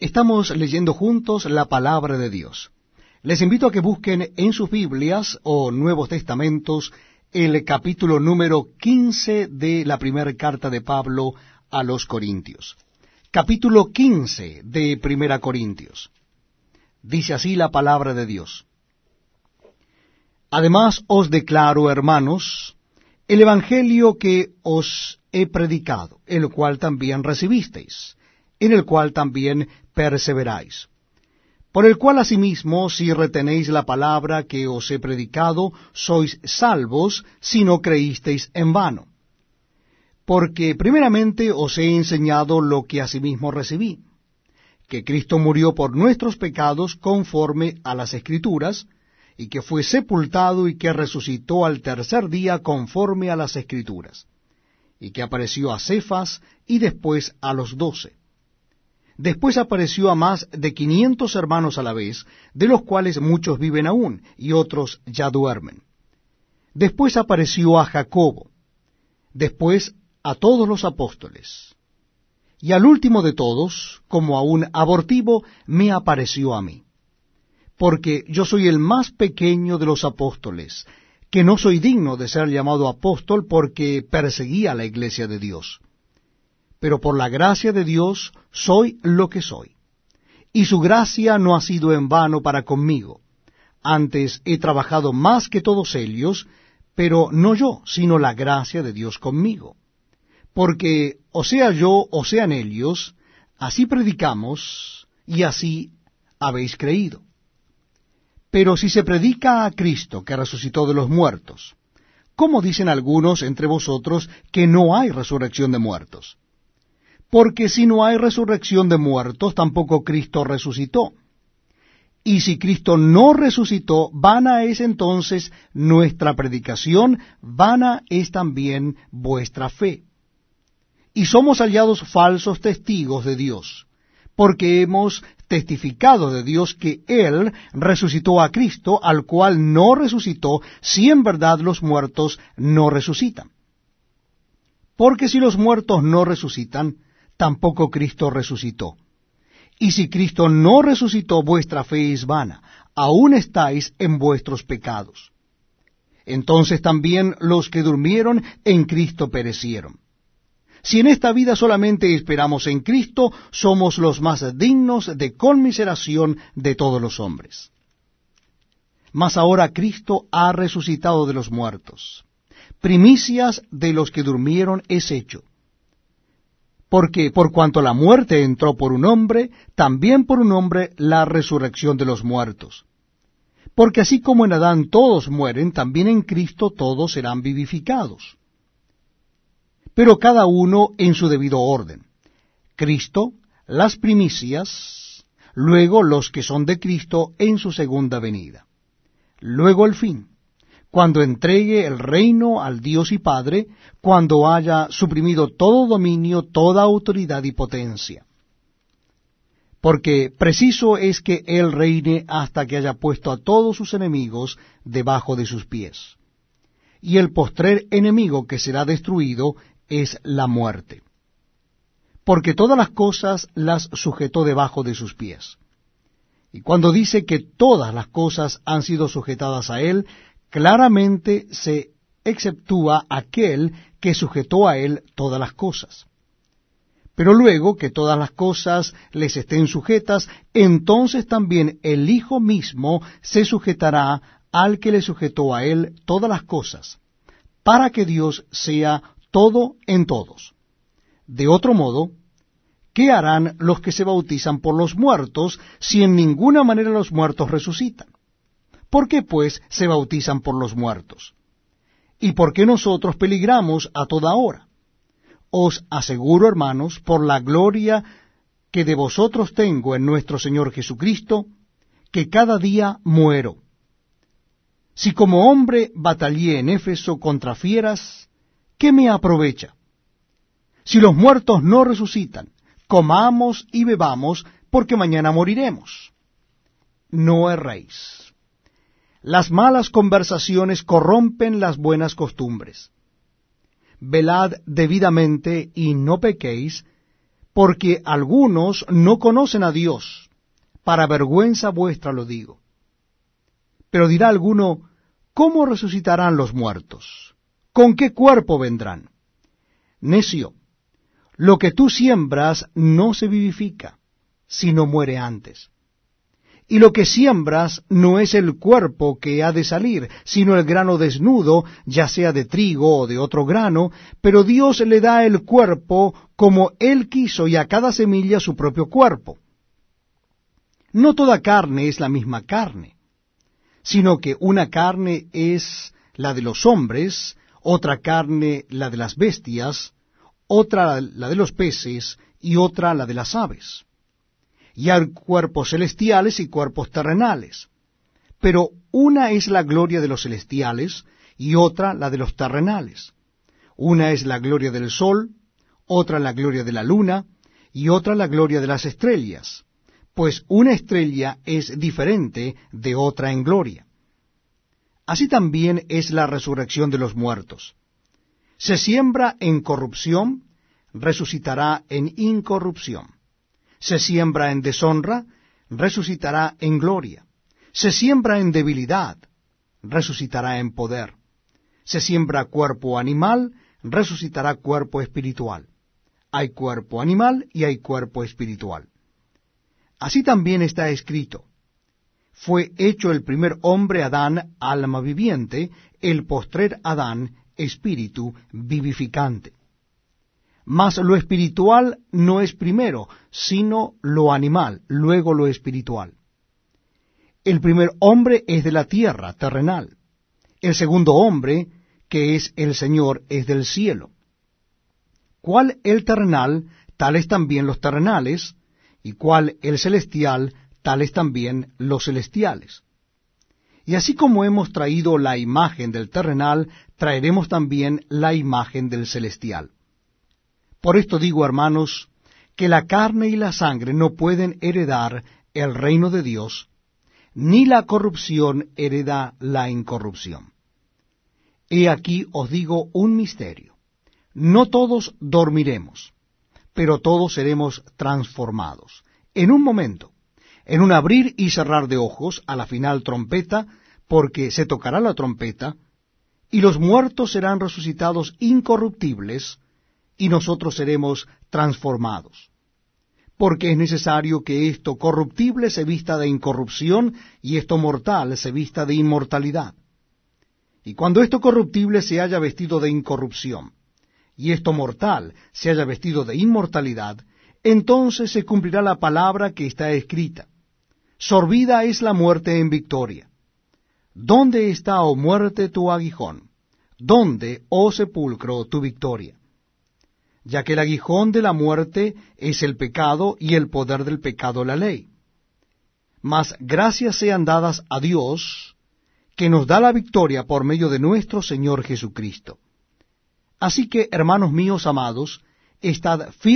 Estamos leyendo juntos la palabra de Dios. Les invito a que busquen en sus Biblias o Nuevos Testamentos el capítulo número 15 de la primera carta de Pablo a los Corintios. Capítulo 15 de Primera Corintios. Dice así la palabra de Dios. Además os declaro, hermanos, el Evangelio que os he predicado, el cual también recibisteis, en el cual también perseveráis. Por el cual asimismo, si retenéis la palabra que os he predicado, sois salvos si no creísteis en vano. Porque primeramente os he enseñado lo que asimismo recibí, que Cristo murió por nuestros pecados conforme a las Escrituras, y que fue sepultado y que resucitó al tercer día conforme a las Escrituras, y que apareció a Cefas y después a los doce. Después apareció a más de quinientos hermanos a la vez, de los cuales muchos viven aún, y otros ya duermen. Después apareció a Jacobo, después a todos los apóstoles. Y al último de todos, como a un abortivo, me apareció a mí. Porque yo soy el más pequeño de los apóstoles, que no soy digno de ser llamado apóstol porque perseguía la iglesia de Dios pero por la gracia de Dios soy lo que soy. Y su gracia no ha sido en vano para conmigo. Antes he trabajado más que todos ellos, pero no yo, sino la gracia de Dios conmigo. Porque o sea yo o sean ellos, así predicamos y así habéis creído. Pero si se predica a Cristo que resucitó de los muertos, ¿cómo dicen algunos entre vosotros que no hay resurrección de muertos? Porque si no hay resurrección de muertos, tampoco Cristo resucitó. Y si Cristo no resucitó, vana es entonces nuestra predicación, vana es también vuestra fe. Y somos hallados falsos testigos de Dios, porque hemos testificado de Dios que Él resucitó a Cristo, al cual no resucitó, si en verdad los muertos no resucitan. Porque si los muertos no resucitan, tampoco Cristo resucitó. Y si Cristo no resucitó, vuestra fe es vana, aún estáis en vuestros pecados. Entonces también los que durmieron en Cristo perecieron. Si en esta vida solamente esperamos en Cristo, somos los más dignos de conmiseración de todos los hombres. Mas ahora Cristo ha resucitado de los muertos. Primicias de los que durmieron es hecho porque por cuanto la muerte entró por un hombre, también por un hombre la resurrección de los muertos. Porque así como en Adán todos mueren, también en Cristo todos serán vivificados. Pero cada uno en su debido orden. Cristo, las primicias, luego los que son de Cristo en su segunda venida. Luego el fin cuando entregue el reino al Dios y Padre, cuando haya suprimido todo dominio, toda autoridad y potencia. Porque preciso es que Él reine hasta que haya puesto a todos sus enemigos debajo de sus pies. Y el postrer enemigo que será destruido es la muerte. Porque todas las cosas las sujetó debajo de sus pies. Y cuando dice que todas las cosas han sido sujetadas a Él, claramente se exceptúa aquel que sujetó a él todas las cosas. Pero luego que todas las cosas les estén sujetas, entonces también el Hijo mismo se sujetará al que le sujetó a él todas las cosas, para que Dios sea todo en todos. De otro modo, ¿qué harán los que se bautizan por los muertos si en ninguna manera los muertos resucitan? ¿Por qué, pues, se bautizan por los muertos? ¿Y por qué nosotros peligramos a toda hora? Os aseguro, hermanos, por la gloria que de vosotros tengo en nuestro Señor Jesucristo, que cada día muero. Si como hombre batallé en Éfeso contra fieras, ¿qué me aprovecha? Si los muertos no resucitan, comamos y bebamos, porque mañana moriremos. No erréis. Las malas conversaciones corrompen las buenas costumbres. Velad debidamente y no pequéis, porque algunos no conocen a Dios, para vergüenza vuestra lo digo. Pero dirá alguno, ¿cómo resucitarán los muertos? ¿Con qué cuerpo vendrán? Necio, lo que tú siembras no se vivifica, sino muere antes. Y lo que siembras no es el cuerpo que ha de salir, sino el grano desnudo, ya sea de trigo o de otro grano, pero Dios le da el cuerpo como Él quiso y a cada semilla su propio cuerpo. No toda carne es la misma carne, sino que una carne es la de los hombres, otra carne la de las bestias, otra la de los peces y otra la de las aves y hay cuerpos celestiales y cuerpos terrenales. Pero una es la gloria de los celestiales y otra la de los terrenales. Una es la gloria del sol, otra la gloria de la luna y otra la gloria de las estrellas, pues una estrella es diferente de otra en gloria. Así también es la resurrección de los muertos. Se siembra en corrupción, resucitará en incorrupción se siembra en deshonra, resucitará en gloria. Se siembra en debilidad, resucitará en poder. Se siembra cuerpo animal, resucitará cuerpo espiritual. Hay cuerpo animal y hay cuerpo espiritual. Así también está escrito. Fue hecho el primer hombre Adán alma viviente, el postrer Adán espíritu vivificante. Mas lo espiritual no es primero, sino lo animal, luego lo espiritual. El primer hombre es de la tierra, terrenal. El segundo hombre, que es el Señor, es del cielo. ¿Cuál el terrenal, tales también los terrenales, y cuál el celestial, tales también los celestiales. Y así como hemos traído la imagen del terrenal, traeremos también la imagen del celestial. Por esto digo, hermanos, que la carne y la sangre no pueden heredar el reino de Dios, ni la corrupción hereda la incorrupción. He aquí os digo un misterio. No todos dormiremos, pero todos seremos transformados. En un momento, en un abrir y cerrar de ojos, a la final trompeta, porque se tocará la trompeta, y los muertos serán resucitados incorruptibles, y nosotros seremos transformados. Porque es necesario que esto corruptible se vista de incorrupción y esto mortal se vista de inmortalidad. Y cuando esto corruptible se haya vestido de incorrupción y esto mortal se haya vestido de inmortalidad, entonces se cumplirá la palabra que está escrita. Sorbida es la muerte en victoria. ¿Dónde está, oh muerte, tu aguijón? ¿Dónde, oh sepulcro, tu victoria? Ya que el aguijón de la muerte es el pecado y el poder del pecado la ley. Mas gracias sean dadas a Dios, que nos da la victoria por medio de nuestro Señor Jesucristo. Así que, hermanos míos amados, estad firmes